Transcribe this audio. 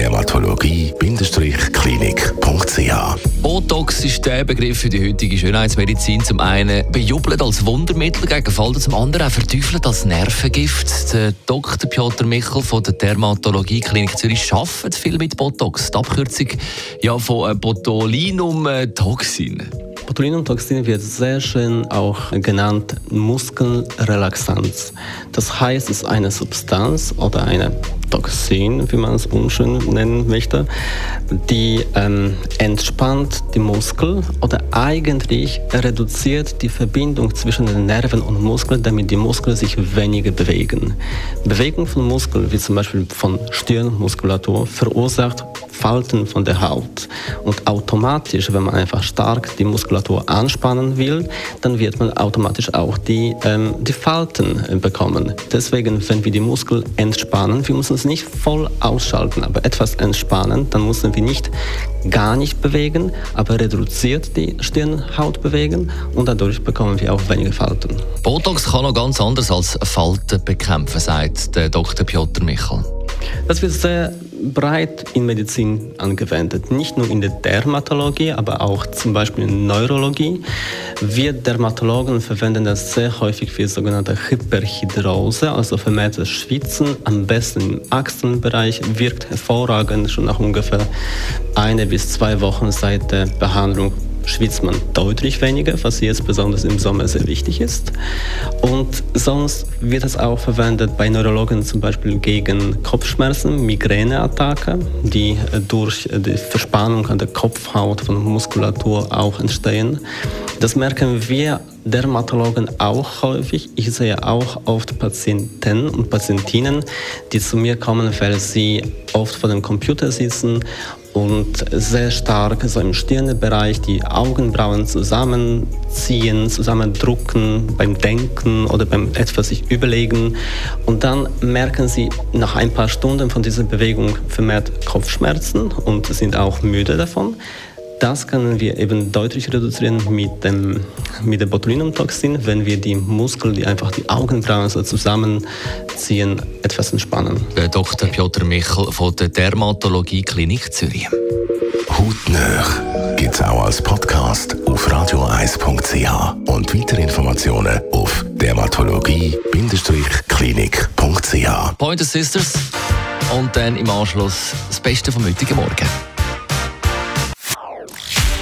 Dermatologie-klinik.ch Botox ist der Begriff für die heutige Schönheitsmedizin. Zum einen bejubelt als Wundermittel gegen Falten, zum anderen auch verteufelt als Nervengift. Der Dr. Piotr Michel von der Dermatologie Klinik Zürich arbeitet viel mit Botox. Die Abkürzung ja, von Botulinumtoxin. Botulinumtoxin wird sehr schön auch genannt Muskelrelaxanz. Das heißt, es ist eine Substanz oder eine Toxin, wie man es unschön nennen möchte, die ähm, entspannt die Muskel oder eigentlich reduziert die Verbindung zwischen den Nerven und Muskeln, damit die Muskeln sich weniger bewegen. Bewegung von Muskeln, wie zum Beispiel von Stirnmuskulatur, verursacht Falten von der Haut. Und automatisch, wenn man einfach stark die Muskulatur anspannen will, dann wird man automatisch auch die, ähm, die Falten äh, bekommen. Deswegen, wenn wir die Muskeln entspannen, wir müssen es nicht voll ausschalten, aber etwas entspannen, dann müssen wir nicht gar nicht bewegen, aber reduziert die Stirnhaut bewegen und dadurch bekommen wir auch weniger Falten. Botox kann noch ganz anders als Falten bekämpfen, sagt der Dr. Piotr Michel. Das wird sehr breit in Medizin angewendet, nicht nur in der Dermatologie, aber auch zum Beispiel in Neurologie. Wir Dermatologen verwenden das sehr häufig für sogenannte Hyperhidrose, also vermehrtes Schwitzen, am besten im Achselbereich, wirkt hervorragend schon nach ungefähr eine bis zwei Wochen seit der Behandlung schwitzt man deutlich weniger, was jetzt besonders im Sommer sehr wichtig ist. Und sonst wird es auch verwendet bei Neurologen zum Beispiel gegen Kopfschmerzen, Migräneattacke, die durch die Verspannung an der Kopfhaut von Muskulatur auch entstehen. Das merken wir Dermatologen auch häufig. Ich sehe auch oft Patienten und Patientinnen, die zu mir kommen, weil sie oft vor dem Computer sitzen und sehr stark so im Stirnbereich die Augenbrauen zusammenziehen, zusammendrucken beim Denken oder beim etwas sich überlegen. Und dann merken sie nach ein paar Stunden von dieser Bewegung vermehrt Kopfschmerzen und sind auch müde davon. Das können wir eben deutlich reduzieren mit dem, mit dem Botulinumtoxin, wenn wir die Muskeln, die einfach die Augenbrauen so zusammenziehen, etwas entspannen. Der Dr. Piotr Michel von der Dermatologie Klinik Zürich. Hautnöch gibt es auch als Podcast auf radioeis.ch und weitere Informationen auf dermatologie-klinik.ch. Pointer Sisters und dann im Anschluss das Beste vom heutigen Morgen.